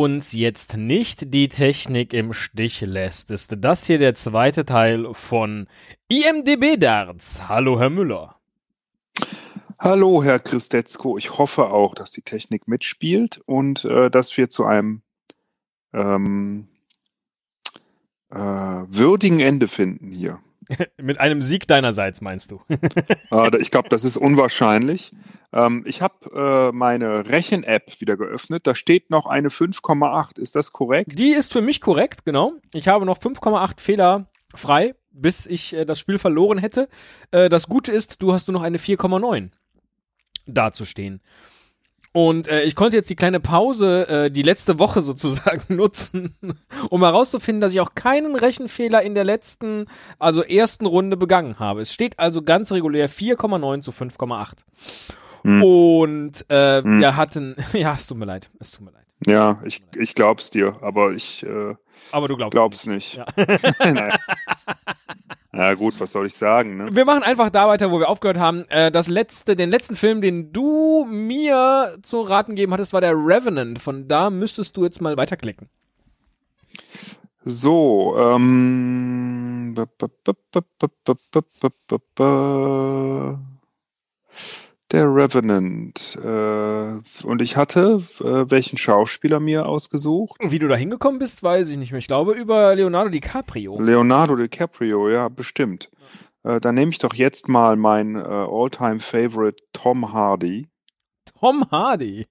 Uns jetzt nicht die Technik im Stich lässt, ist das hier der zweite Teil von IMDB Darts. Hallo, Herr Müller. Hallo, Herr Christetzko. Ich hoffe auch, dass die Technik mitspielt und äh, dass wir zu einem ähm, äh, würdigen Ende finden hier. Mit einem Sieg deinerseits, meinst du? äh, ich glaube, das ist unwahrscheinlich. Ähm, ich habe äh, meine Rechen-App wieder geöffnet. Da steht noch eine 5,8. Ist das korrekt? Die ist für mich korrekt, genau. Ich habe noch 5,8 Fehler frei, bis ich äh, das Spiel verloren hätte. Äh, das Gute ist, du hast nur noch eine 4,9 dazustehen. Und äh, ich konnte jetzt die kleine Pause, äh, die letzte Woche sozusagen nutzen, um herauszufinden, dass ich auch keinen Rechenfehler in der letzten, also ersten Runde begangen habe. Es steht also ganz regulär 4,9 zu 5,8. Hm. Und äh, hm. wir hatten, ja, es tut mir leid, es tut mir leid. Ja, ich, ich glaub's dir, aber ich äh, aber du glaubst, glaubst nicht. Ja. ja. gut, was soll ich sagen? Ne? Wir machen einfach da weiter, wo wir aufgehört haben. Äh, das letzte, den letzten Film, den du mir zu raten gegeben hattest, war der Revenant. Von da müsstest du jetzt mal weiterklicken. So, ähm. Der Revenant. Äh, und ich hatte äh, welchen Schauspieler mir ausgesucht? Wie du da hingekommen bist, weiß ich nicht mehr. Ich glaube über Leonardo DiCaprio. Leonardo DiCaprio, ja, bestimmt. Äh, dann nehme ich doch jetzt mal mein äh, All-Time-Favorite Tom Hardy. Tom Hardy?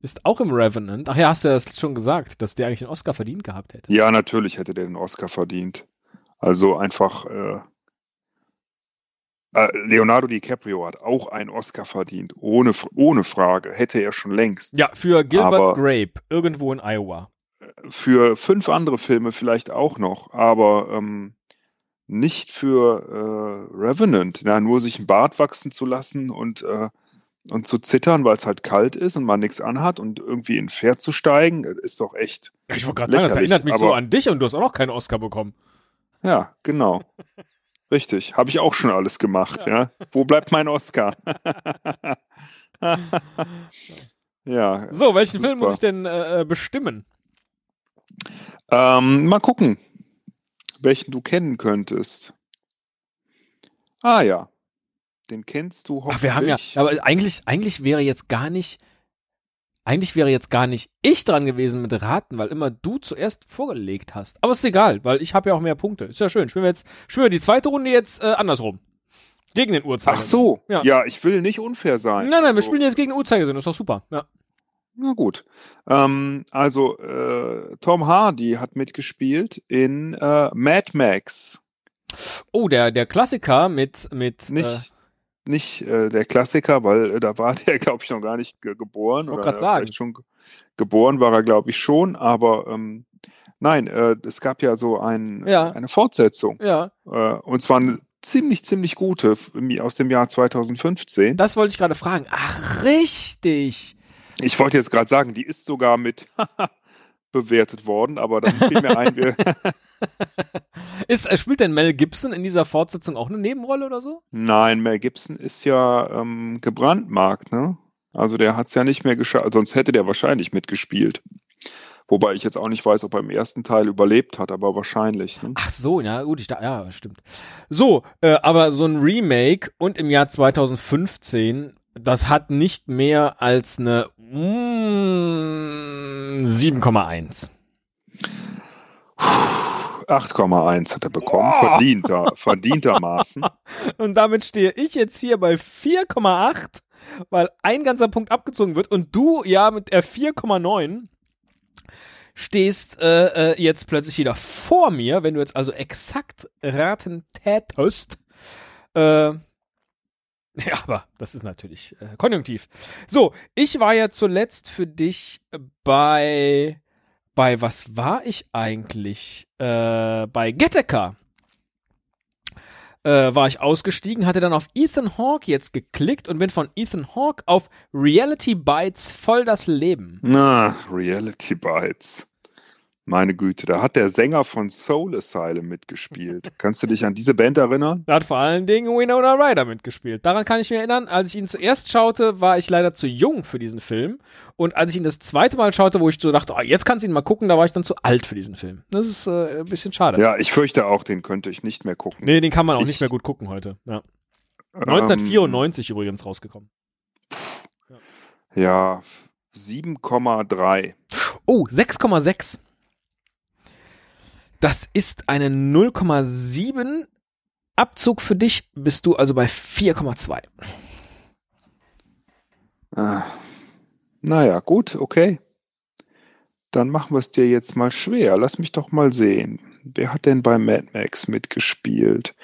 Ist auch im Revenant. Ach ja, hast du das schon gesagt, dass der eigentlich einen Oscar verdient gehabt hätte. Ja, natürlich hätte der den Oscar verdient. Also einfach äh, Leonardo DiCaprio hat auch einen Oscar verdient, ohne, ohne Frage. Hätte er schon längst. Ja, für Gilbert aber Grape, irgendwo in Iowa. Für fünf andere Filme vielleicht auch noch, aber ähm, nicht für äh, Revenant. Ja, nur sich ein Bart wachsen zu lassen und, äh, und zu zittern, weil es halt kalt ist und man nichts anhat und irgendwie in ein Pferd zu steigen, ist doch echt. Ich wollte gerade sagen, das erinnert mich so an dich und du hast auch noch keinen Oscar bekommen. Ja, genau. Richtig, habe ich auch schon alles gemacht, ja. ja. Wo bleibt mein Oscar? ja. So, welchen super. Film muss ich denn äh, äh, bestimmen? Ähm, mal gucken, welchen du kennen könntest. Ah ja, den kennst du hoffentlich. Ach, wir haben ja, aber eigentlich, eigentlich wäre jetzt gar nicht eigentlich wäre jetzt gar nicht ich dran gewesen mit Raten, weil immer du zuerst vorgelegt hast. Aber ist egal, weil ich habe ja auch mehr Punkte. Ist ja schön. Spielen wir jetzt, spielen wir die zweite Runde jetzt äh, andersrum. Gegen den Uhrzeigersinn. Ach so. Ja. ja, ich will nicht unfair sein. Nein, nein, wir also spielen jetzt gegen den Uhrzeigersinn. Das ist doch super. Ja. Na gut. Ähm, also, äh, Tom Hardy hat mitgespielt in äh, Mad Max. Oh, der, der Klassiker mit, mit nicht, äh, nicht äh, der Klassiker, weil äh, da war der, glaube ich, noch gar nicht ge geboren. Ich gerade sagen. Schon geboren war er, glaube ich, schon, aber ähm, nein, äh, es gab ja so ein, ja. eine Fortsetzung. Ja. Äh, und zwar eine ziemlich, ziemlich gute aus dem Jahr 2015. Das wollte ich gerade fragen. Ach, richtig. Ich wollte jetzt gerade sagen, die ist sogar mit bewertet worden, aber dann fiel mir ein, wir ist, äh, spielt denn Mel Gibson in dieser Fortsetzung auch eine Nebenrolle oder so? Nein, Mel Gibson ist ja ähm, gebrandmarkt, ne? Also der hat es ja nicht mehr geschafft, sonst hätte der wahrscheinlich mitgespielt. Wobei ich jetzt auch nicht weiß, ob er im ersten Teil überlebt hat, aber wahrscheinlich. Ne? Ach so, ja, gut, ich da, ja, stimmt. So, äh, aber so ein Remake und im Jahr 2015, das hat nicht mehr als eine mm, 7,1. 8,1 hat er bekommen, oh. verdienter, verdientermaßen. Und damit stehe ich jetzt hier bei 4,8, weil ein ganzer Punkt abgezogen wird und du ja mit der 4,9 stehst äh, äh, jetzt plötzlich wieder vor mir, wenn du jetzt also exakt raten tätest. Äh, ja, aber das ist natürlich äh, konjunktiv. So, ich war ja zuletzt für dich bei bei was war ich eigentlich? Äh, bei Gattaca äh, war ich ausgestiegen, hatte dann auf Ethan Hawke jetzt geklickt und bin von Ethan Hawke auf Reality Bites voll das Leben. Na, Reality Bites. Meine Güte, da hat der Sänger von Soul Asylum mitgespielt. Kannst du dich an diese Band erinnern? Da hat vor allen Dingen Winona Ryder mitgespielt. Daran kann ich mich erinnern. Als ich ihn zuerst schaute, war ich leider zu jung für diesen Film. Und als ich ihn das zweite Mal schaute, wo ich so dachte, oh, jetzt kannst du ihn mal gucken, da war ich dann zu alt für diesen Film. Das ist äh, ein bisschen schade. Ja, ich fürchte auch, den könnte ich nicht mehr gucken. Nee, den kann man auch Ich- nicht mehr gut gucken heute. Ja. Ähm, 1994 übrigens rausgekommen. Ja, 7,3. Oh, 6,6. Das ist eine 0,7 Abzug für dich, bist du also bei 4,2. Ah, naja, gut, okay. Dann machen wir es dir jetzt mal schwer. Lass mich doch mal sehen. Wer hat denn bei Mad Max mitgespielt?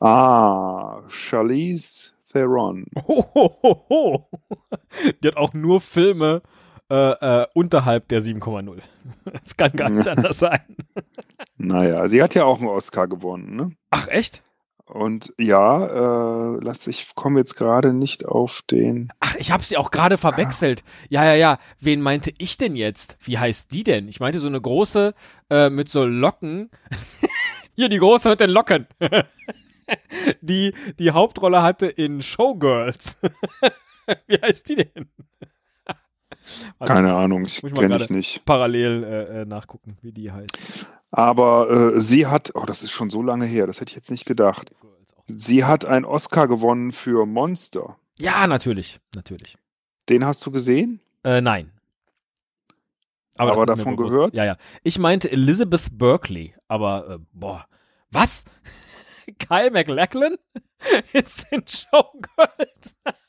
Ah, Charlize Theron. Ho, ho, ho, ho. Die hat auch nur Filme äh, äh, unterhalb der 7,0. Das kann gar nicht anders sein. Naja, sie hat ja auch einen Oscar gewonnen, ne? Ach, echt? Und ja, äh, lass ich komme jetzt gerade nicht auf den. Ach, ich habe sie auch gerade verwechselt. Ja, ja, ja. Wen meinte ich denn jetzt? Wie heißt die denn? Ich meinte so eine große äh, mit so Locken. Hier die große mit den Locken. die die Hauptrolle hatte in Showgirls. Wie heißt die denn? Keine Ahnung, ich kenne ich nicht. Parallel äh, äh, nachgucken, wie die heißt. Aber äh, sie hat, oh, das ist schon so lange her, das hätte ich jetzt nicht gedacht. Sie hat einen Oscar gewonnen für Monster. Ja, natürlich, natürlich. Den hast du gesehen? Äh, nein. Aber mir davon gehört? Ja, ja. Ich meinte Elizabeth Berkeley, aber äh, boah, was? Kyle MacLachlan ist in Showgirls.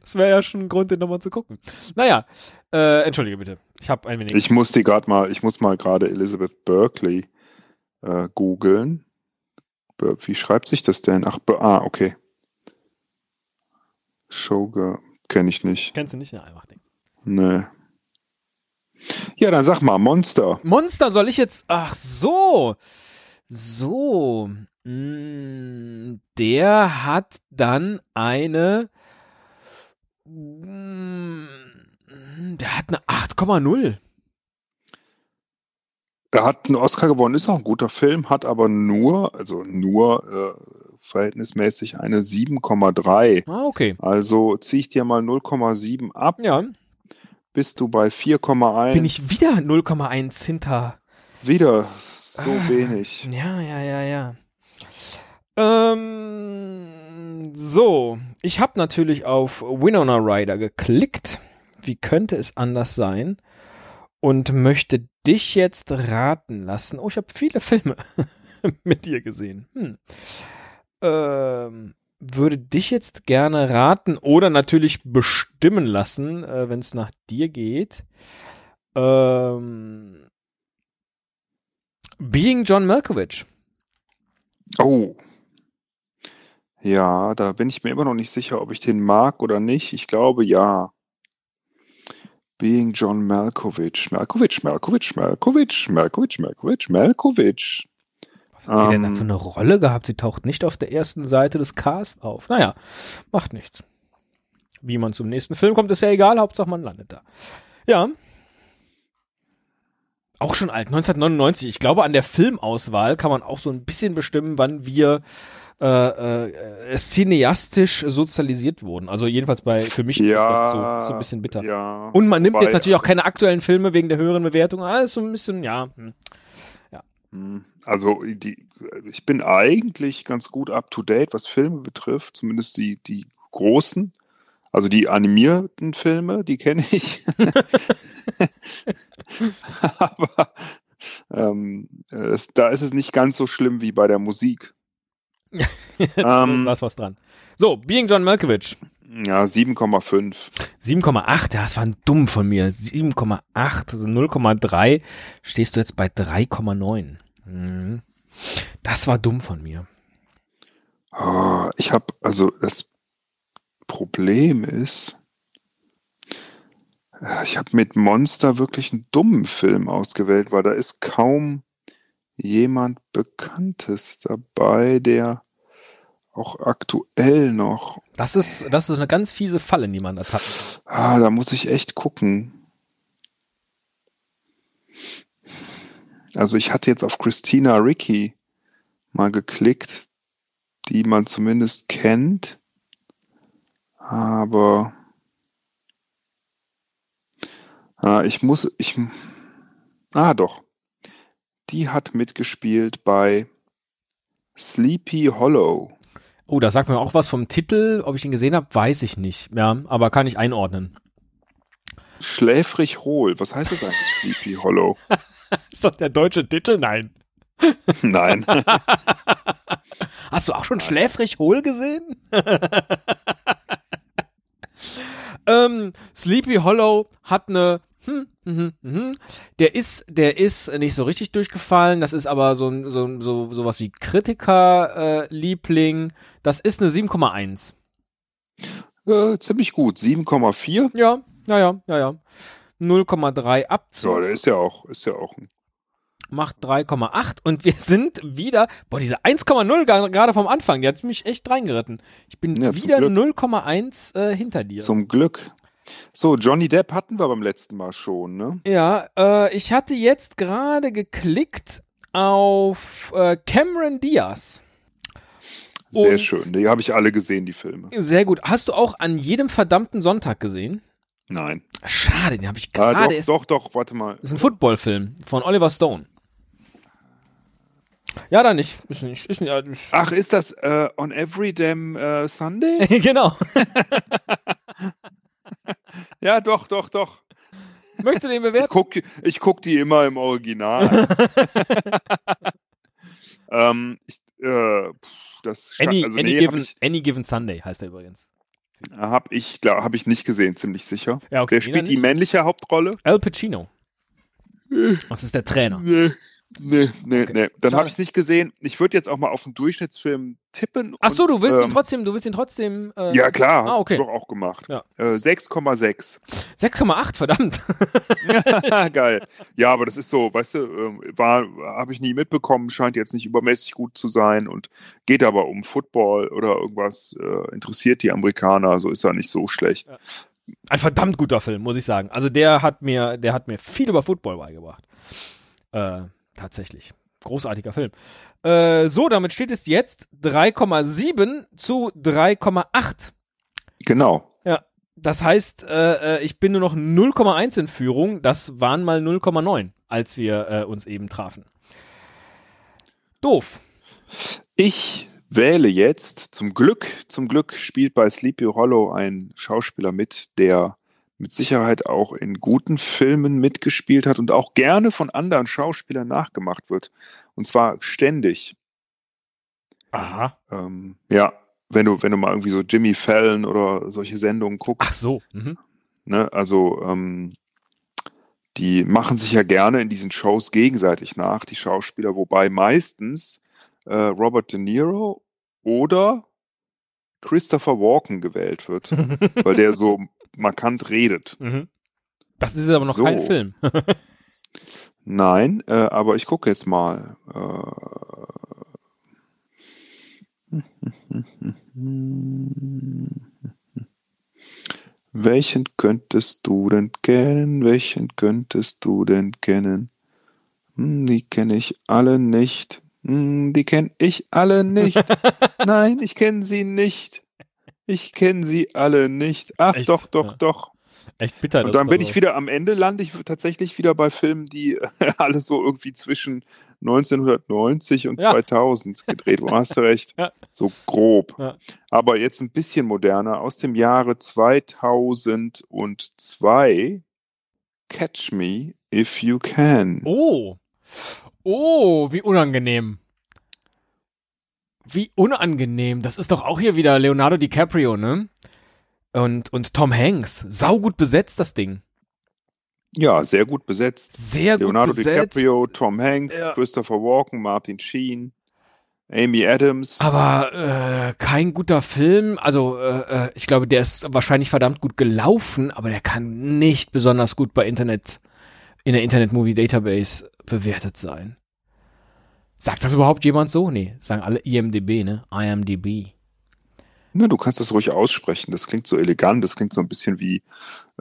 das wäre ja schon ein Grund, den nochmal zu gucken. Naja, äh, entschuldige bitte. Ich habe ein wenig. Ich muss die gerade mal, ich muss mal gerade Elizabeth Berkeley äh, googeln. Wie schreibt sich das denn? Ach, ah, okay. Showgirl kenne ich nicht. Kennst du nicht? Ja, macht nichts. Nee. Ja, dann sag mal, Monster. Monster soll ich jetzt. Ach so. So. Mm, Der hat dann eine. Der hat eine 8,0. Er hat einen Oscar gewonnen, ist auch ein guter Film, hat aber nur, also nur äh, verhältnismäßig eine 7,3. Ah, okay. Also ziehe ich dir mal 0,7 ab, Ja. bist du bei 4,1. Bin ich wieder 0,1 hinter. wieder so Ah. wenig. Ja, ja, ja, ja. Ähm, so, ich habe natürlich auf Winona Ryder geklickt. Wie könnte es anders sein? Und möchte dich jetzt raten lassen. Oh, ich habe viele Filme mit dir gesehen. Hm. Ähm, würde dich jetzt gerne raten oder natürlich bestimmen lassen, äh, wenn es nach dir geht. Ähm, Being John Malkovich. Oh. Ja, da bin ich mir immer noch nicht sicher, ob ich den mag oder nicht. Ich glaube ja. Being John Malkovich. Malkovich, Malkovich, Malkovich, Malkovich, Malkovich, Malkovich. Was hat sie denn da Ähm. für eine Rolle gehabt? Sie taucht nicht auf der ersten Seite des Casts auf. Naja, macht nichts. Wie man zum nächsten Film kommt, ist ja egal. Hauptsache man landet da. Ja. Auch schon alt, 1999. Ich glaube, an der Filmauswahl kann man auch so ein bisschen bestimmen, wann wir äh, äh, cineastisch sozialisiert wurden. Also jedenfalls bei für mich Ja, das so, so ein bisschen bitter. Ja. Und man nimmt Wobei- jetzt natürlich auch keine aktuellen Filme wegen der höheren Bewertung. Alles so ein bisschen, ja. hm. Hm, Also die, ich bin eigentlich ganz gut up to date, was Filme betrifft, zumindest die, die großen. Also die animierten Filme, die kenne ich. Aber ähm, es, da ist es nicht ganz so schlimm wie bei der Musik. ähm, Da ist was dran. So, Being John Malkovich. ja, 7,5. 7,8, ja, das war dumm von mir. 7,8, also 0,3 stehst du jetzt bei 3,9. Mhm. Das war dumm von mir. Oh, ich habe, also das Problem ist, äh, ich habe mit Monster wirklich einen dummen Film ausgewählt, weil da ist kaum jemand Bekanntes dabei, der auch aktuell noch. Das ist, das ist eine ganz fiese Falle, die man da tappt. Ah, da muss ich echt gucken. Also ich hatte jetzt auf Christina Ricci mal geklickt, die man zumindest kennt, aber ah, ich muss, ich, ah doch, die hat mitgespielt bei Sleepy Hollow. Oh, da sagt mir auch was vom Titel. Ob ich ihn gesehen habe, weiß ich nicht. Ja, aber kann ich einordnen. Schläfrig hohl. Was heißt das eigentlich, Sleepy Hollow? Ist doch der deutsche Titel? Nein. Nein. Hast du auch schon schläfrig hohl gesehen? ähm, Sleepy Hollow hat eine hm, hm, hm, hm, der ist, der ist nicht so richtig durchgefallen. Das ist aber so ein, so, so, sowas wie Kritiker-Liebling. Äh, das ist eine 7,1. Äh, ziemlich gut. 7,4? Ja, ja, ja, ja, ja. 0,3 Abzug. Ja, der ist ja auch, ist ja auch ein macht 3,8 und wir sind wieder, boah, diese 1,0 gerade vom Anfang, die hat mich echt reingeritten. Ich bin ja, wieder 0,1 äh, hinter dir. Zum Glück. So, Johnny Depp hatten wir beim letzten Mal schon, ne? Ja, äh, ich hatte jetzt gerade geklickt auf äh, Cameron Diaz. Sehr Und schön. Die habe ich alle gesehen, die Filme. Sehr gut. Hast du auch an jedem verdammten Sonntag gesehen? Nein. Schade, den habe ich gerade ah, doch, doch, doch, warte mal. Das ist ein Footballfilm von Oliver Stone. Ja, da nicht. Ist nicht, ist nicht, Ach, ist das uh, On Every Damn uh, Sunday? genau. ja, doch, doch, doch. Möchtest du den bewerten? Ich guck, ich guck die immer im Original. ähm, ich, äh, das any, also, any, nee, given, ich, any Given Sunday heißt er übrigens. Hab ich, glaub, hab ich nicht gesehen, ziemlich sicher. Ja, okay, Wer spielt die männliche Hauptrolle? Al Pacino. Äh. Das ist der Trainer. Nee. Nee, nee, okay. nee. Dann habe ich es nicht gesehen. Ich würde jetzt auch mal auf einen Durchschnittsfilm tippen. Ach so, du willst ähm, ihn trotzdem, du willst ihn trotzdem. Äh, ja, klar, hast ah, okay. du doch auch gemacht. Ja. Äh, 6,6. 6,8, verdammt. Geil. Ja, aber das ist so, weißt du, äh, war, habe ich nie mitbekommen, scheint jetzt nicht übermäßig gut zu sein und geht aber um Football oder irgendwas, äh, interessiert die Amerikaner, so ist er nicht so schlecht. Ja. Ein verdammt guter Film, muss ich sagen. Also der hat mir, der hat mir viel über Football beigebracht. Äh, Tatsächlich. Großartiger Film. Äh, so, damit steht es jetzt 3,7 zu 3,8. Genau. Ja. Das heißt, äh, äh ich bin nur noch 0,1 in Führung. Das waren mal 0,9, als wir äh, uns eben trafen. Doof. Ich wähle jetzt, zum Glück, zum Glück spielt bei Sleepy Hollow ein Schauspieler mit, der mit Sicherheit auch in guten Filmen mitgespielt hat und auch gerne von anderen Schauspielern nachgemacht wird. Und zwar ständig. Aha. Ähm, ja, wenn du, wenn du mal irgendwie so Jimmy Fallon oder solche Sendungen guckst. Ach so. Mhm. Ne, also ähm, die machen sich ja gerne in diesen Shows gegenseitig nach, die Schauspieler, wobei meistens äh, Robert De Niro oder Christopher Walken gewählt wird, weil der so markant redet. Mhm. Das ist aber noch so. kein Film. Nein, äh, aber ich gucke jetzt mal. Äh, Welchen könntest du denn kennen? Welchen könntest du denn kennen? Hm, die kenne ich alle nicht. Hm, die kenne ich alle nicht. Nein, ich kenne sie nicht. Ich kenne sie alle nicht. Ach, Echt? doch, doch, ja. doch. Echt bitter. Und dann bin ich wieder am Ende, lande ich tatsächlich wieder bei Filmen, die alles so irgendwie zwischen 1990 und ja. 2000 gedreht wurden. Hast du recht. Ja. So grob. Aber jetzt ein bisschen moderner. Aus dem Jahre 2002. Catch Me If You Can. Oh. Oh, wie unangenehm. Wie unangenehm. Das ist doch auch hier wieder Leonardo DiCaprio, ne? Und, und Tom Hanks. Saugut besetzt, das Ding. Ja, sehr gut besetzt. Sehr Leonardo gut besetzt. Leonardo DiCaprio, Tom Hanks, ja. Christopher Walken, Martin Sheen, Amy Adams. Aber äh, kein guter Film. Also äh, äh, ich glaube, der ist wahrscheinlich verdammt gut gelaufen, aber der kann nicht besonders gut bei Internet in der Internet Movie Database bewertet sein. Sagt das überhaupt jemand so? Nee, sagen alle IMDB, ne? IMDB. Na, du kannst das ruhig aussprechen. Das klingt so elegant. Das klingt so ein bisschen wie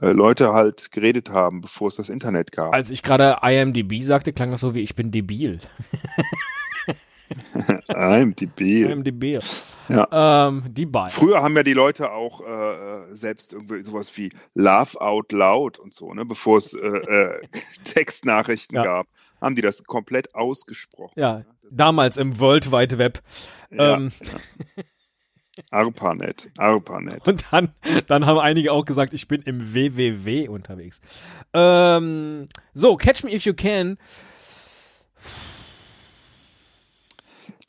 äh, Leute halt geredet haben, bevor es das Internet gab. Als ich gerade IMDb sagte, klang das so wie ich bin debil. IMDb. IMDb. Ja. Ähm, die beiden. Früher haben ja die Leute auch äh, selbst irgendwie sowas wie Laugh Out Loud und so, ne, bevor es äh, äh, Textnachrichten Ja. gab, haben die das komplett ausgesprochen. Ja, damals im World Wide Web. Ja, Ähm, ja. ARPANET, ARPANET. Und dann, dann haben einige auch gesagt, ich bin im WWW unterwegs. Ähm, so, Catch Me If You Can.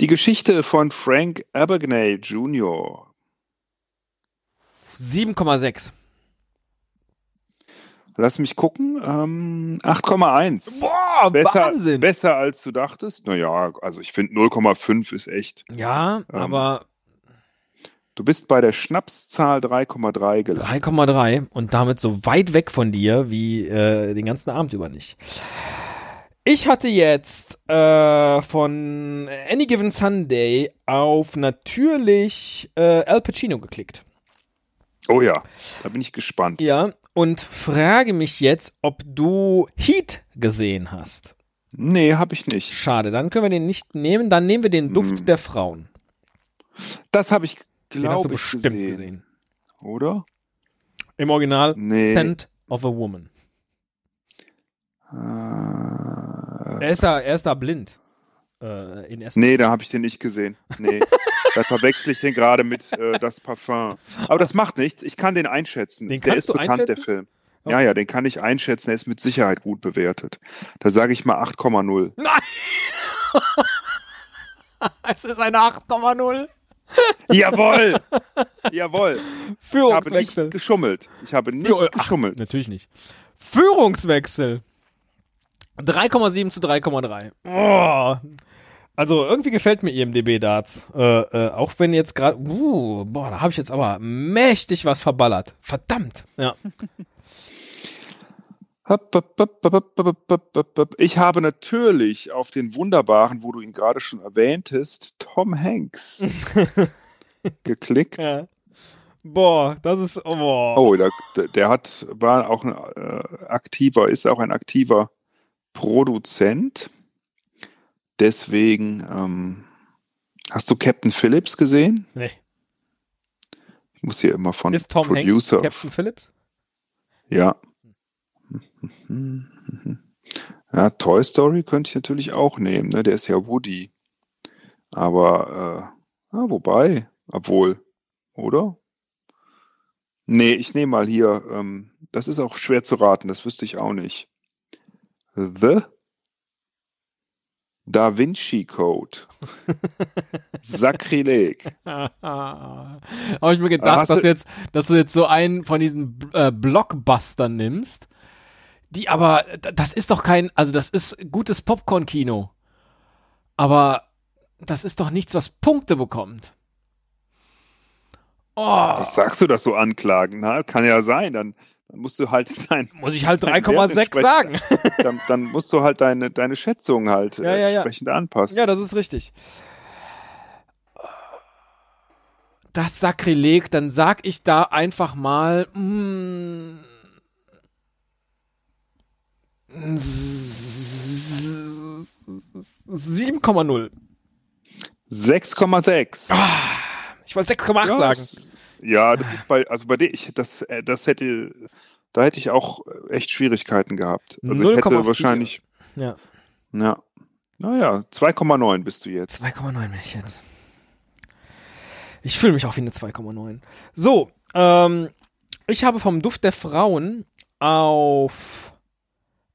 Die Geschichte von Frank Abagnale Jr. 7,6. Lass mich gucken. Ähm, 8,1. Boah, Besser, Wahnsinn. besser als du dachtest? Naja, also ich finde 0,5 ist echt. ja, Ähm, aber Du bist bei der Schnapszahl 3,3 gelandet. 3,3 und damit so weit weg von dir wie äh, den ganzen Abend über nicht. Ich hatte jetzt äh, von Any Given Sunday auf natürlich äh, Al Pacino geklickt. Oh ja, da bin ich gespannt. Ja, und frage mich jetzt, ob du Heat gesehen hast. Nee, habe ich nicht. Schade, dann können wir den nicht nehmen. Dann nehmen wir den Duft Hm. der Frauen. Das habe ich, glaube ich, bestimmt gesehen. gesehen. Oder? Im Original Nee. Scent of a Woman. Äh, Er ist da, er ist da blind. Äh, in nee, da habe ich den nicht gesehen. Nee, da verwechsel ich den gerade mit äh, das Parfum. Aber das macht nichts. Ich kann den einschätzen. Den der ist bekannt, der? Film. Okay. Ja, ja, den kann ich einschätzen. Er ist mit Sicherheit gut bewertet. Da sage ich mal 8,0. Nein! es ist eine 8,0. Jawohl! Jawohl! Ich habe Führungswechsel. nicht geschummelt. Ich habe nicht Führ- Ach, geschummelt. natürlich nicht. Führungswechsel. 3,7 zu 3,3. Oh. Also irgendwie gefällt mir IMDB Darts. Äh, äh, auch wenn jetzt gerade, uh, boah, da habe ich jetzt aber mächtig was verballert. Verdammt. Ja. Ich habe natürlich auf den wunderbaren, wo du ihn gerade schon erwähntest, Tom Hanks geklickt. Ja. Boah, das ist. Oh, oh der, der, hat, war auch ein äh, aktiver, ist auch ein aktiver Produzent. Deswegen, ähm, hast du Captain Phillips gesehen? Nee. Ich muss hier immer von Ist Tom Producer. Hanks Captain Phillips? Ja. Ja, Toy Story könnte ich natürlich auch nehmen, ne? Der ist ja Woody. Aber, äh, ah, wobei, obwohl, oder? Nee, ich nehme mal hier, ähm, das ist auch schwer zu raten, das wüsste ich auch nicht. The Da Vinci Code. Sakrileg. Habe ich mir gedacht, dass, du- jetzt, dass du jetzt so einen von diesen äh, Blockbustern nimmst, die aber, das ist doch kein, also das ist gutes Popcorn-Kino. Aber das ist doch nichts, was Punkte bekommt. Oh, Das sagst du das so anklagen, na? Kann ja sein, dann, dann musst du halt dein, muss ich halt Dein 3,6 Wert sagen. dann, dann musst du halt deine, deine Schätzung halt Ja, ja, ja. entsprechend anpassen. Ja, das ist richtig. Das Sakrileg, dann sag ich da einfach mal mm, 7,0. 6,6. Ich wollte 6,8 ja, sagen. das- Ja, das ist bei, also bei dir, ich, das, äh, das hätte, da hätte ich auch echt Schwierigkeiten gehabt. Also ich 0,4. hätte wahrscheinlich, Ja, ja, naja, 2,9 bist du jetzt. 2,9 bin ich jetzt. Ich fühle mich auch wie eine 2,9. So, ähm, ich habe vom Duft der Frauen auf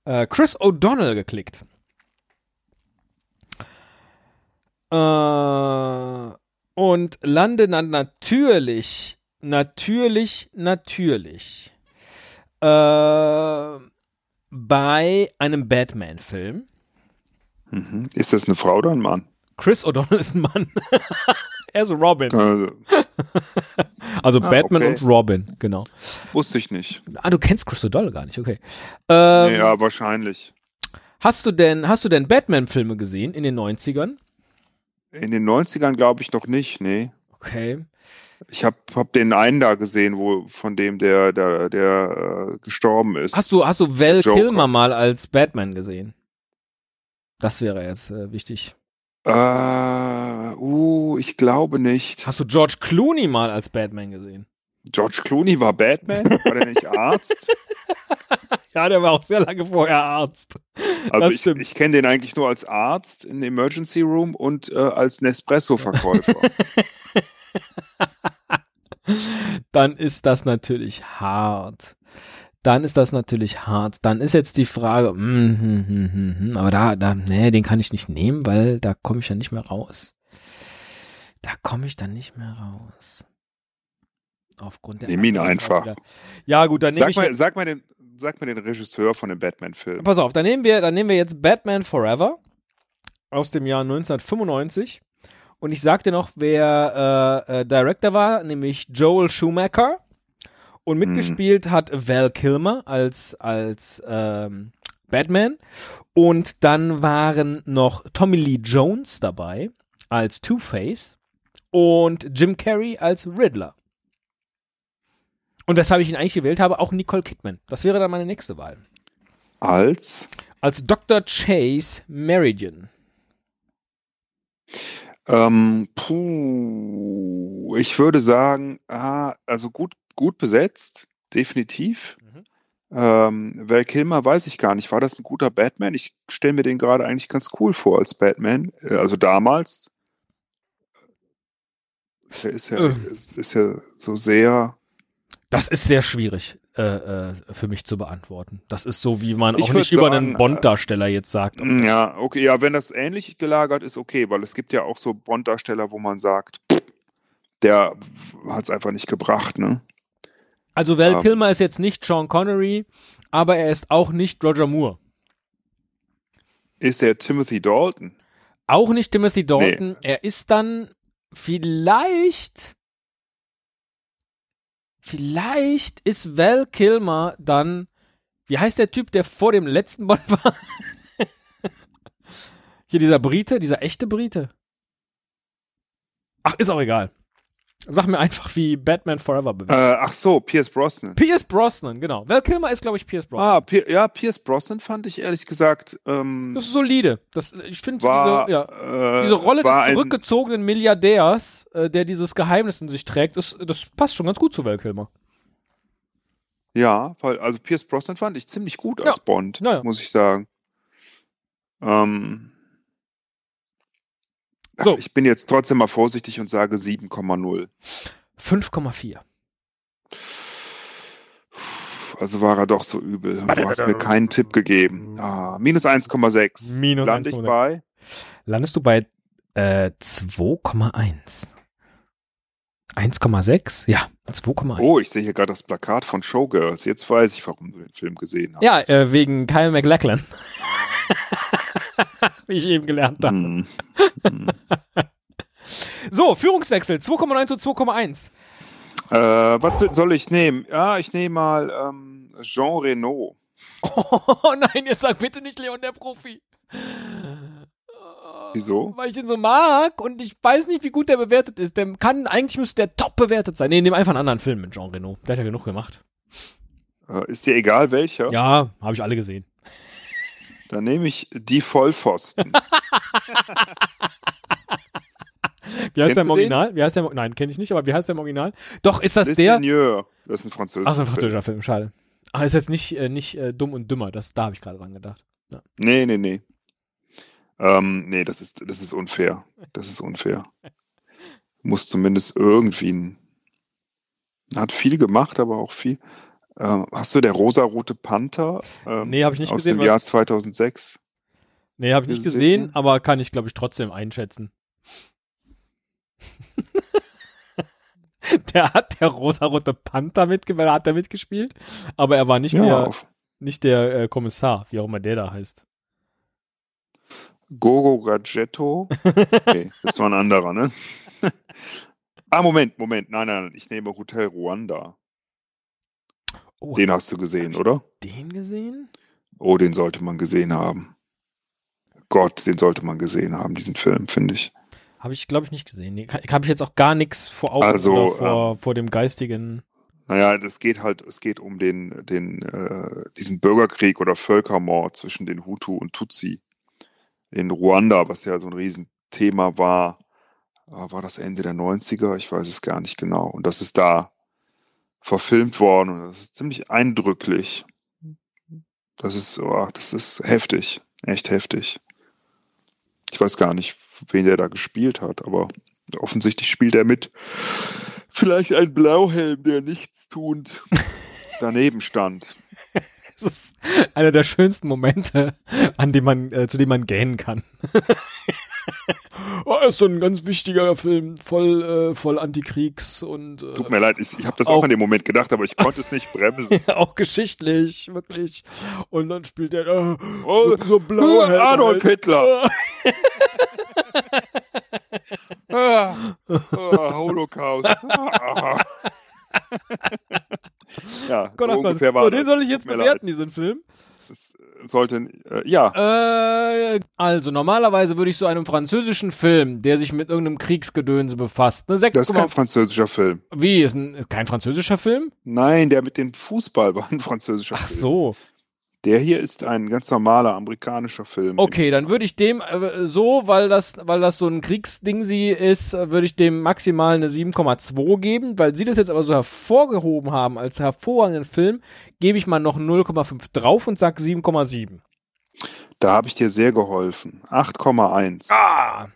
äh, Chris O'Donnell geklickt. Äh, und lande dann natürlich, natürlich, natürlich äh, bei einem Batman-Film. Mhm. Ist das eine Frau oder ein Mann? Chris O'Donnell ist ein Mann. er ist Robin. Also, Also Ah, Batman okay. und Robin, genau. wusste ich nicht. Ah, du kennst Chris O'Donnell gar nicht, okay. Ähm, ja, wahrscheinlich. Hast du denn, hast du denn Batman-Filme gesehen in den 90ern? In den 90ern glaube ich noch nicht, nee. Okay. Ich habe hab den einen da gesehen, wo von dem der der, der äh, gestorben ist. Hast du, hast du Val. Kilmer mal als Batman gesehen? Das wäre jetzt äh, wichtig. Äh, uh, ich glaube nicht. Hast du George Clooney mal als Batman gesehen? George Clooney war Batman? War der nicht Arzt? Ja, der war auch sehr lange vorher Arzt. Also Das ich, stimmt. ich kenne den eigentlich nur als Arzt in Emergency Room und äh, als Nespresso-Verkäufer. Dann ist das natürlich hart. Dann ist das natürlich hart. Dann ist jetzt die Frage, mm, hm, hm, aber da, da, nee, den kann ich nicht nehmen, weil da komme ich ja nicht mehr raus. Da komme ich dann nicht mehr raus. Aufgrund der. Nimm ihn einfach. Ja, gut, dann nehme ich. mal, sag, mal den, sag mal den Regisseur von dem Batman-Film. Pass auf, dann nehmen wir, dann nehmen wir jetzt Batman Forever aus dem Jahr 1995. Und ich sag dir noch, wer äh, äh, Director war, nämlich Joel Schumacher. Und mitgespielt hat Val Kilmer als, als ähm, Batman. Und dann waren noch Tommy Lee Jones dabei als Two-Face und Jim Carrey als Riddler. Und weshalb ich ihn eigentlich gewählt habe, auch Nicole Kidman. Das wäre dann meine nächste Wahl. Als Als Dr. Chase Meridian. ähm, puh, ich würde sagen, ah, also gut, gut besetzt, definitiv. Mhm. Ähm, Val Kilmer weiß ich gar nicht. War das ein guter Batman? Ich stelle mir den gerade eigentlich ganz cool vor als Batman. Äh, Also damals. Der ist ja, Äh. ist, ist ja so sehr. Das ist sehr schwierig äh, äh, für mich zu beantworten. Das ist so, wie man Ich auch nicht über sagen, einen Bond-Darsteller jetzt sagt. das- Ja, okay, ja, wenn das ähnlich gelagert ist, okay, weil es gibt ja auch so Bond-Darsteller, wo man sagt, pff, der hat es einfach nicht gebracht, ne? Also Val Ähm. Kilmer ist jetzt nicht Sean Connery, aber er ist auch nicht Roger Moore. Ist der Timothy Dalton? Auch nicht Timothy Dalton. Er ist dann vielleicht, vielleicht ist Val Kilmer dann, wie heißt der Typ, der vor dem letzten Bond war? Hier dieser Brite, dieser echte Brite. Ach, ist auch egal. Sag mir einfach, wie Batman Forever Äh, bewertet. ach so, Pierce Brosnan. Pierce Brosnan, genau. Val Kilmer ist, glaube ich, Pierce Brosnan. Ah, Pier ja, Pierce Brosnan fand ich ehrlich gesagt ähm, Das ist solide. Das, ich finde diese, ja, äh, diese Rolle des zurückgezogenen Milliardärs, äh, der dieses Geheimnis in sich trägt, ist, das passt schon ganz gut zu Val Kilmer. Ja, weil, also Pierce Brosnan fand ich ziemlich gut Ja. als Bond, Ja, ja. muss ich sagen. Ähm, So. Ich bin jetzt trotzdem mal vorsichtig und sage 7,0. 5,4. Also war er doch so übel. Du hast mir keinen Tipp gegeben. Ah, minus 1,6. Minus Lande ich 1,6. bei? Landest du bei äh, 2,1? 1,6? Ja, 2,1. Oh, ich sehe hier gerade das Plakat von Showgirls. Jetzt weiß ich, warum du den Film gesehen hast. Ja, äh, wegen Kyle MacLachlan. Wie ich eben gelernt habe. Hm. Hm. So, Führungswechsel 2,9 zu 2,1. Äh, was soll ich nehmen? Ja, ich nehme mal ähm, Jean Reno. Oh nein, jetzt sag bitte nicht Leon der Profi. Wieso? Weil ich den so mag und ich weiß nicht, wie gut der bewertet ist. Der kann, eigentlich müsste der top bewertet sein. Nee, nimm einfach einen anderen Film mit Jean Reno. Der hat ja genug gemacht. Äh, ist dir egal welcher? Ja, habe ich alle gesehen. Dann nehme ich die Vollpfosten. Wie heißt Kennst der im? Original? Wie heißt der? im- Nein, kenne ich nicht, aber wie heißt der im Original? Doch, ist das Les der? Seigneurs. Das ist ein französischer Ach, so ein Film. französischer Film, schade. Ah, ist jetzt nicht, äh, nicht äh, dumm und dümmer. Das, da habe ich gerade dran gedacht. Nee, nee, nee. Ähm, nee, das ist, das ist unfair. Das ist unfair. Muss zumindest irgendwie ein. Hat viel gemacht, aber auch viel. Ähm, hast du der rosarote Panther ähm, Nee, habe ich nicht aus gesehen. dem Jahr was- 2006? Nee, habe ich nicht gesehen? gesehen, aber kann ich, glaube ich, trotzdem einschätzen. der hat der rosarote Panther mitgespielt, hat er mitgespielt, aber er war nicht Ja, der, auf nicht der äh, Kommissar, wie auch immer der da heißt. Gogo Gadgetto. Okay, das war ein anderer, ne? ah, Moment, Moment. Nein, nein, nein. Ich nehme Hotel Ruanda. Oh, Den hast du gesehen, oder? den gesehen? Oh, den sollte man gesehen haben. Gott, den sollte man gesehen haben, diesen Film, finde ich. Habe ich, glaube ich, nicht gesehen. Nee, Habe ich jetzt auch gar nichts vor Augen Also, oder vor, vor dem geistigen. Naja, das geht halt, es geht um den, den, äh, diesen Bürgerkrieg oder Völkermord zwischen den Hutu und Tutsi in Ruanda, was ja so ein Riesenthema war. Äh, War das Ende der 90er? Ich weiß es gar nicht genau. Und das ist da verfilmt worden und das ist ziemlich eindrücklich. Das ist, oh, das ist heftig. Echt heftig. Ich weiß gar nicht, wen der da gespielt hat, aber offensichtlich spielt er mit. Vielleicht ein Blauhelm, der nichts tut, daneben stand. Das ist einer der schönsten Momente, an dem man, äh, zu dem man gähnen kann. oh, ist so ein ganz wichtiger Film, voll, äh, voll Antikriegs und äh, Tut mir leid, ich, ich habe das auch, Auch- in dem Moment gedacht, aber ich konnte es nicht bremsen. auch geschichtlich, wirklich. Und dann spielt er äh, Oh, so blau. Adolf Hitler. Ah, ah, Holocaust. Ah. ja, Gott, so Gott. ungefähr war So, den soll ich jetzt bewerten, diesen Film. Das sollte, äh, ja, Äh, also normalerweise würde ich so einem französischen Film, der sich mit irgendeinem Kriegsgedönse befasst, eine 6, das ist kein französischer Film. wie ist ein kein französischer Film? Nein, der mit dem Fußball war ein französischer Ach Film. so. Der hier ist ein ganz normaler amerikanischer Film. Okay, dann würde ich dem äh, so, weil das weil das so ein Kriegsding sie ist, äh, würde ich dem maximal eine 7,2 geben, weil sie das jetzt aber so hervorgehoben haben als hervorragenden Film, gebe ich mal noch 0,5 drauf und sag 7,7. Da habe ich dir sehr geholfen. 8,1 Ah,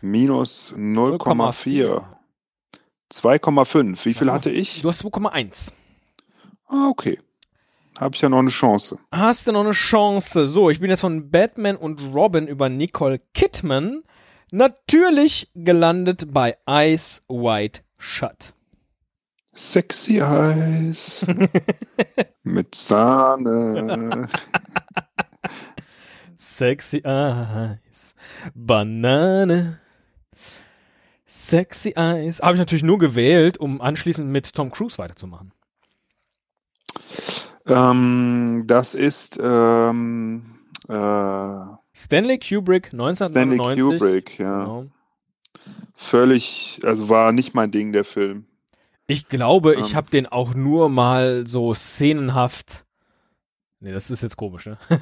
minus 0,4. 2,5. Wie viel hatte ich? Du hast 2,1. Ah, okay. Habe ich ja noch eine Chance. Hast du noch eine Chance? So, ich bin jetzt von Batman und Robin über Nicole Kidman natürlich gelandet bei Eyes White Shut. Sexy Eis mit Sahne. Sexy Eyes, Banane. Sexy Eyes. Habe ich natürlich nur gewählt, um anschließend mit Tom Cruise weiterzumachen. Ähm, das ist ähm, äh, Stanley Kubrick, Stanley 1999. Kubrick, ja. Genau. Völlig, also war nicht mein Ding, der Film. Ich glaube, ich Ähm. habe den auch nur mal so szenenhaft. Nee, das ist jetzt komisch, ne?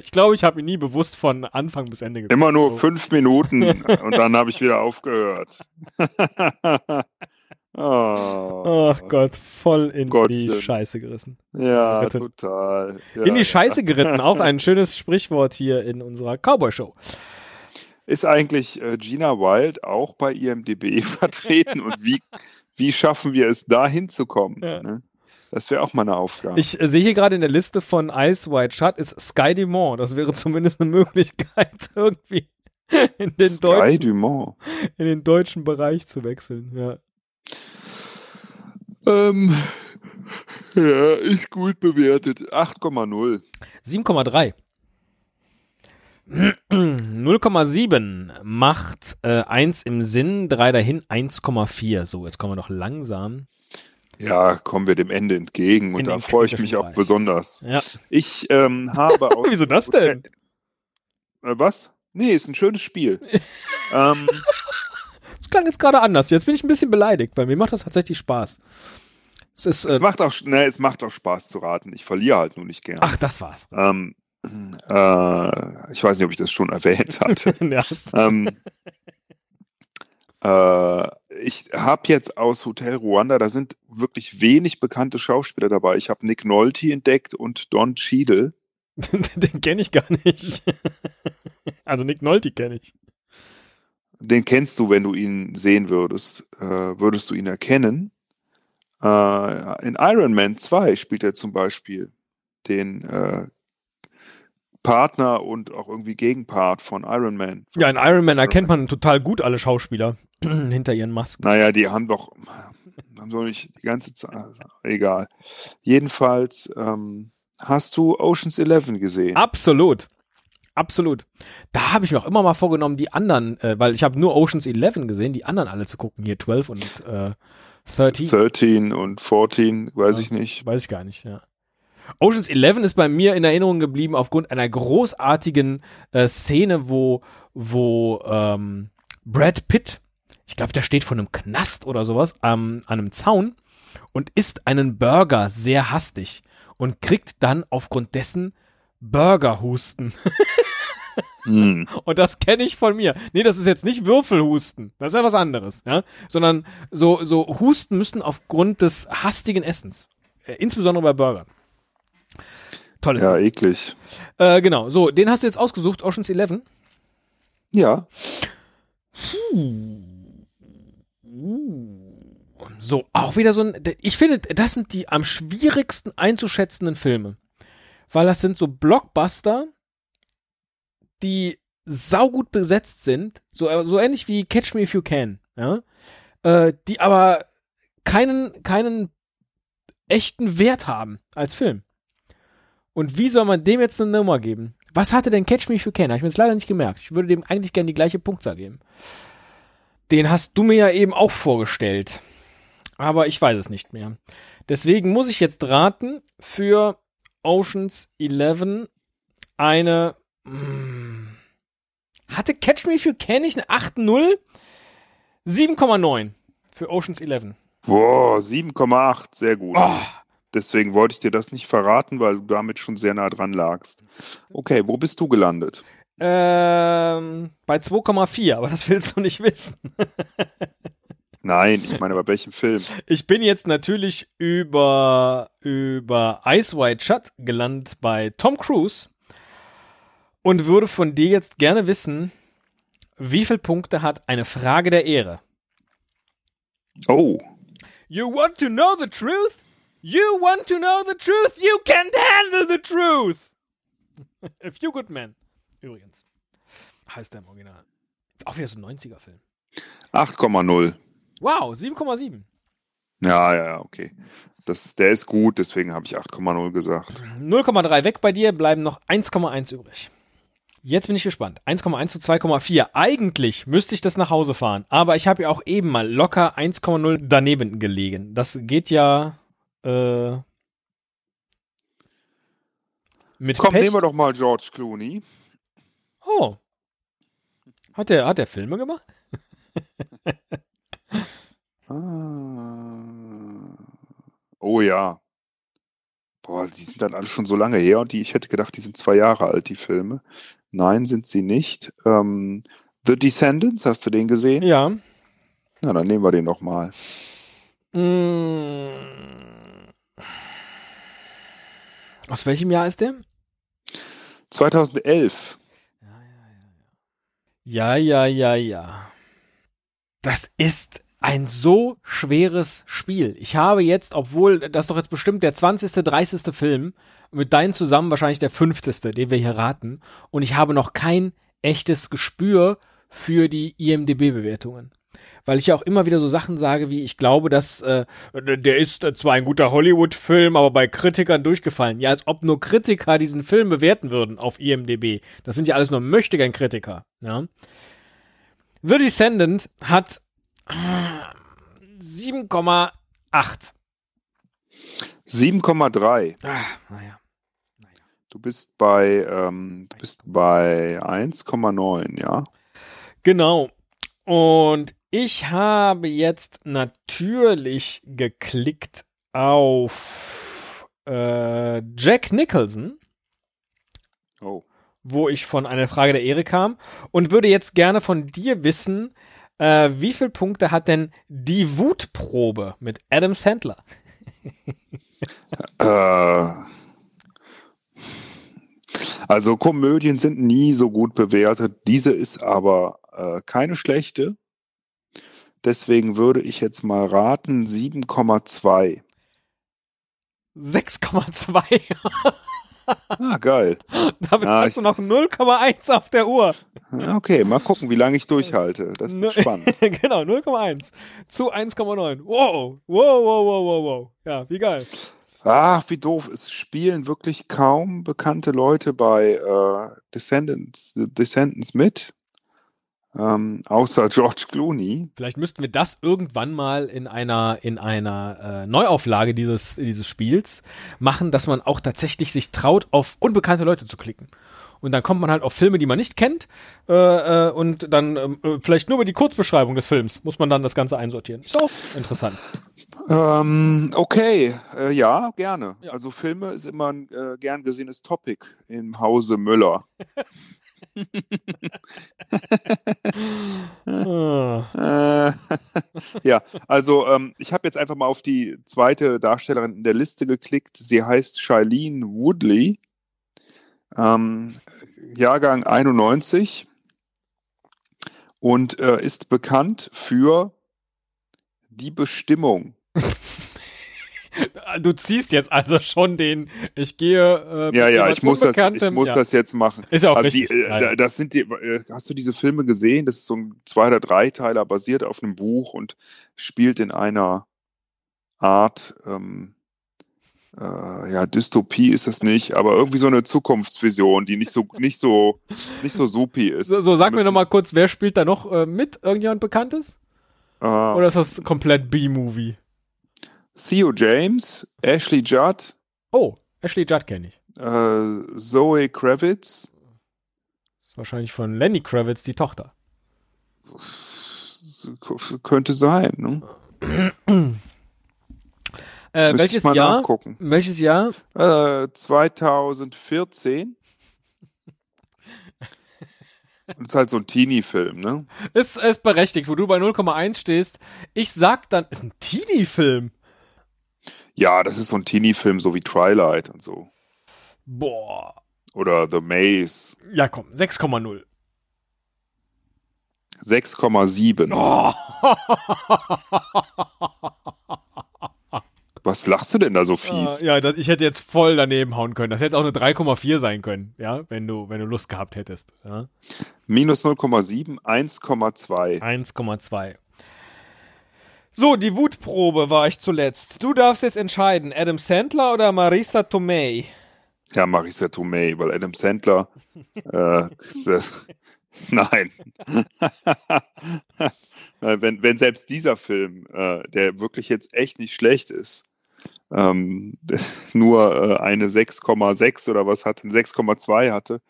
ich glaube, ich habe ihn nie bewusst von Anfang bis Ende geguckt. Immer nur fünf Minuten und dann habe ich wieder aufgehört. oh, Ach Gott, voll in die Gottchen. Scheiße gerissen. Ja, Bitte. total. Ja, in die. Scheiße geritten, auch ein schönes Sprichwort hier in unserer Cowboy-Show. Ist eigentlich äh, Gina Wild auch bei IMDB vertreten und wie, wie schaffen wir es, da hinzukommen? Ja. Ne? Das wäre auch mal eine Aufgabe. Ich äh, sehe hier gerade in der Liste von Ice White Shut ist Sky Dumont. Das wäre zumindest eine Möglichkeit, irgendwie in den, Sky deutschen, Dumont. in den deutschen Bereich zu wechseln. Ja. Ähm, ja, ist gut bewertet. 8,0. 7,3. 0,7 macht äh, 1 im Sinn, 3 dahin, 1,4. So, jetzt kommen wir noch langsam. Ja, kommen wir dem Ende entgegen und In da freue ich mich auch besonders. Ja. Ich ähm, habe aus. Wieso das denn? Äh, was? Nee, ist ein schönes Spiel. ähm, Das klang jetzt gerade anders. Jetzt bin ich ein bisschen beleidigt, weil mir macht das tatsächlich Spaß. Es ist, äh, es, macht auch, ne, es macht auch Spaß zu raten. Ich verliere halt nur nicht gern. ach, das war's. Ähm, äh, ich weiß nicht, ob ich das schon erwähnt hatte. Ähm, äh, ich habe jetzt aus Hotel Ruanda, da sind wirklich wenig bekannte Schauspieler dabei. Ich habe Nick Nolte entdeckt und Don Cheadle. Den kenne ich gar nicht. also Nick Nolte kenne ich. Den kennst du, wenn du ihn sehen würdest, äh, würdest du ihn erkennen. Äh, in Iron Man 2 spielt er zum Beispiel den äh, Partner und auch irgendwie Gegenpart von Iron Man. Ja, in Iron Man erkennt man total gut alle Schauspieler hinter ihren Masken. Naja, die haben doch, haben doch nicht die ganze Zeit, also, egal. Jedenfalls, ähm, hast du Oceans 11 gesehen? Absolut. Absolut. Da habe ich mir auch immer mal vorgenommen, die anderen, äh, weil ich habe nur Oceans 11 gesehen, die anderen alle zu gucken. Hier 12 und äh, 13. 13 und 14, weiß Ja. ich nicht. Weiß ich gar nicht, ja. Oceans 11 ist bei mir in Erinnerung geblieben aufgrund einer großartigen äh, Szene, wo, wo ähm, Brad Pitt, ich glaube, der steht vor einem Knast oder sowas, ähm, an einem Zaun und isst einen Burger sehr hastig und kriegt dann aufgrund dessen Burgerhusten. Hm. Und das kenne ich von mir. Nee, das ist jetzt nicht Würfelhusten. Das ist ja was anderes, ja. Sondern so, so Husten müssen aufgrund des hastigen Essens. Äh, insbesondere bei Burgern. Tolles. Ja, eklig. Äh, genau. So, den hast du jetzt ausgesucht, Oceans 11. Ja. So, auch wieder so ein. Ich finde, das sind die am schwierigsten einzuschätzenden Filme. Weil das sind so Blockbuster, die saugut besetzt sind, so, so ähnlich wie Catch Me If You Can, ja, äh, die aber keinen, keinen echten Wert haben als Film. Und wie soll man dem jetzt eine Nummer geben? Was hatte denn Catch Me If You Can? Habe ich mir jetzt leider nicht gemerkt. Ich würde dem eigentlich gerne die gleiche Punktzahl geben. Den hast du mir ja eben auch vorgestellt. Aber ich weiß es nicht mehr. Deswegen muss ich jetzt raten für Oceans 11 eine. Hm, hatte Catch Me If You Can nicht eine 8-0? 7,9 für Oceans 11. Boah, 7,8, sehr gut. Oh, Deswegen wollte ich dir das nicht verraten, weil du damit schon sehr nah dran lagst. Okay, wo bist du gelandet? ähm, bei 2,4, aber das willst du nicht wissen. Nein, ich meine, bei welchem Film? Ich bin jetzt natürlich über, über Ice White Shut gelandet bei Tom Cruise und würde von dir jetzt gerne wissen, wie viele Punkte hat eine Frage der Ehre? Oh, You want to know the truth? You want to know the truth? You can't handle the truth! A Few Good Men, übrigens. Heißt der im Original. Auch wieder so ein 90er-Film. 8,0. Wow, 7,7. Ja, ja, ja, okay. Das, der ist gut, deswegen habe ich 8,0 gesagt. 0,3 weg bei dir, bleiben noch 1,1 übrig. Jetzt bin ich gespannt. 1,1 zu 2,4. Eigentlich müsste ich das nach Hause fahren, aber ich habe ja auch eben mal locker 1,0 daneben gelegen. Das geht ja äh, mit Komm, Pech. nehmen wir doch mal George Clooney. Oh. Hat der, hat der Filme gemacht? Ah. Oh ja. Boah, die sind dann alle schon so lange her und die, ich hätte gedacht, die sind zwei Jahre alt, die Filme. Nein, sind sie nicht. Ähm, The Descendants, hast du den gesehen? Ja. Na, dann nehmen wir den noch mal. Mm. Aus welchem Jahr ist der? 2011. Ja, ja, ja, ja. Das ist ein so schweres Spiel. Ich habe jetzt, obwohl das doch jetzt bestimmt der 20., 30. Film, mit deinen zusammen wahrscheinlich der 50., den wir hier raten, und ich habe noch kein echtes Gespür für die IMDB-Bewertungen. Weil ich ja auch immer wieder so Sachen sage, wie ich glaube, dass äh, der ist zwar ein guter Hollywood-Film, aber bei Kritikern durchgefallen. Ja, als ob nur Kritiker diesen Film bewerten würden auf IMDB. Das sind ja alles nur Möchtegern-Kritiker. Ja. The Descendant hat 7,8. 7,3. Ah, naja. Du bist bei, ähm, du bist bei 1,9, ja? Genau. Und ich habe jetzt natürlich geklickt auf äh, Jack Nicholson, Oh. wo ich von einer Frage der Ehre kam und würde jetzt gerne von dir wissen, äh, wie viele Punkte hat denn die Wutprobe mit Adam Sandler? Äh, also Komödien sind nie so gut bewertet. Diese ist aber äh, keine schlechte. Deswegen würde ich jetzt mal raten 7,2. 6,2. Ah, geil. Damit Ah, hast du noch 0,1 auf der Uhr. Ja, Okay, mal gucken, wie lange ich durchhalte. Das ist spannend. genau, 0,1 zu 1,9. Wow, wow, wow, wow, wow, wow. Ja, wie geil. Ach, wie doof. Es spielen wirklich kaum bekannte Leute bei äh, Descendants, Descendants mit. Ähm, außer George Clooney. Vielleicht müssten wir das irgendwann mal in einer, in einer äh, Neuauflage dieses, dieses Spiels machen, dass man auch tatsächlich sich traut, auf unbekannte Leute zu klicken. Und dann kommt man halt auf Filme, die man nicht kennt, äh, äh, und dann äh, vielleicht nur über die Kurzbeschreibung des Films muss man dann das Ganze einsortieren. Ist auch interessant. Ähm, okay, äh, ja, gerne. Ja. Also Filme ist immer ein äh, gern gesehenes Topic im Hause Müller. Äh, ja, also ähm, ich habe jetzt einfach mal auf die zweite Darstellerin in der Liste geklickt. Sie heißt Shailene Woodley, ähm, Jahrgang 91 und äh, ist bekannt für die Bestimmung. Du ziehst jetzt also schon den, ich gehe. Äh, Ja, ja, ich muss, das, ich muss ja. das jetzt machen. Ist ja auch Also die, richtig. äh, da- ja. das sind die, äh, hast du diese Filme gesehen? Das ist so ein zwei- oder dreiteiler basiert auf einem Buch und spielt in einer Art, ähm, äh, ja, Dystopie ist es nicht, aber irgendwie so eine Zukunftsvision, die nicht so, nicht so, nicht so supi ist. So, so sag mir Müssen- noch mal kurz, wer spielt da noch äh, mit? Irgendjemand Bekanntes? Äh, Oder ist das komplett B-Movie? Theo James, Ashley Judd, Oh, Ashley Judd kenne ich. äh, Zoe Kravitz, Ist wahrscheinlich von Lenny Kravitz die Tochter. könnte sein, ne? Äh, welches Jahr? Welches Jahr? Äh, 2014. Das ist halt so ein Teenie-Film, ne? Ist, ist berechtigt, wo du bei 0,1 stehst. Ich sag dann, ist ein Teenie-Film. Ja, das ist so ein Teenie-Film, so wie Twilight und so. Boah. Oder The Maze. Ja, komm, 6,0. 6,7. Oh. Was lachst du denn da so fies? Äh, ja, das, ich hätte jetzt voll daneben hauen können. Das hätte auch eine 3,4 sein können, ja, wenn du, wenn du Lust gehabt hättest. Ja? Minus 0,7, 1,2. 1,2. So, die Wutprobe war ich zuletzt. Du darfst jetzt entscheiden, Adam Sandler oder Marisa Tomei? Ja, Marisa Tomei, weil Adam Sandler. äh, nein. Wenn, wenn selbst dieser Film, äh, der wirklich jetzt echt nicht schlecht ist, ähm, nur äh, eine 6,6 oder was hatte, 6,2 hatte,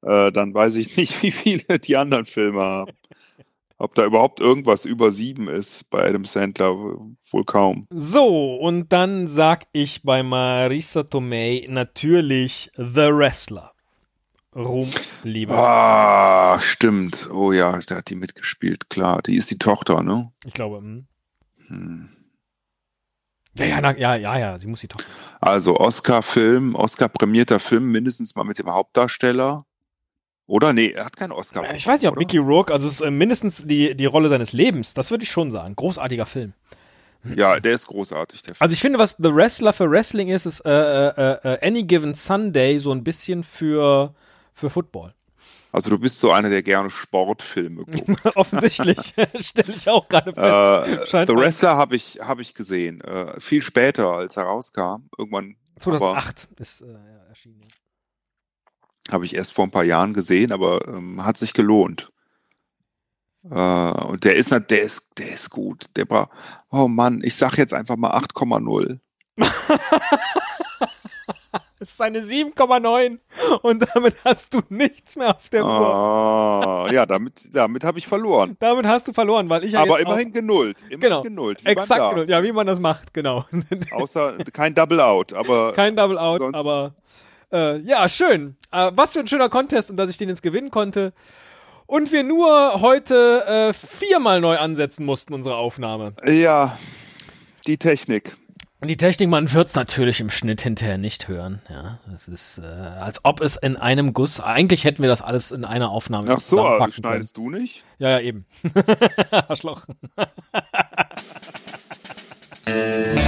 äh, dann weiß ich nicht, wie viele die anderen Filme haben. Ob da überhaupt irgendwas über sieben ist bei Adam Sandler, wohl kaum. So, und dann sag ich bei Marisa Tomei natürlich The Wrestler. Ruhm, Liebe. Ah, stimmt. Oh ja, da hat die mitgespielt, klar. Die ist die Tochter, ne? Ich glaube, hm. Hm. ja, ja, na, ja, ja, ja, sie muss die Tochter. Also Oscar-Film, Oscar-prämierter Film, mindestens mal mit dem Hauptdarsteller. Oder? Nee, er hat keinen Oscar. Ich weiß nicht, ob oder? Mickey Rourke, also ist äh, mindestens die, die Rolle seines Lebens, das würde ich schon sagen. Großartiger Film. Ja, der ist großartig, der. Also ich finde, was The Wrestler für Wrestling ist, ist äh, äh, äh, Any Given Sunday so ein bisschen für, für Football. Also du bist so einer, der gerne Sportfilme guckt. Offensichtlich stelle ich auch gerade fest. äh, The Wrestler habe ich, hab ich gesehen. Äh, viel später, als er rauskam. Irgendwann 2008 ist äh, erschienen. Habe ich erst vor ein paar Jahren gesehen, aber ähm, hat sich gelohnt. Äh, und der ist, der ist, der ist gut. Der war, oh Mann, ich sag jetzt einfach mal 8,0. Das ist eine 7,9 und damit hast du nichts mehr auf der Uhr. Ah, ja, damit, damit habe ich verloren. Damit hast du verloren, weil ich ja Aber immerhin genullt. Immerhin Genau. genullt. exakt genau, ja, wie man das macht, genau. Außer kein Double Out, aber Kein Double Out, aber äh, ja, schön. Äh, was für ein schöner Contest und dass ich den jetzt gewinnen konnte. Und wir nur heute äh, viermal neu ansetzen mussten, unsere Aufnahme. ja, die Technik. Und die Technik, man wird's natürlich im Schnitt hinterher nicht hören. Ja, es ist, äh, als ob es in einem Guss, eigentlich hätten wir das alles in einer Aufnahme Ach so, zusammenpacken schneidest du nicht? können. Ja, ja, eben. Arschloch.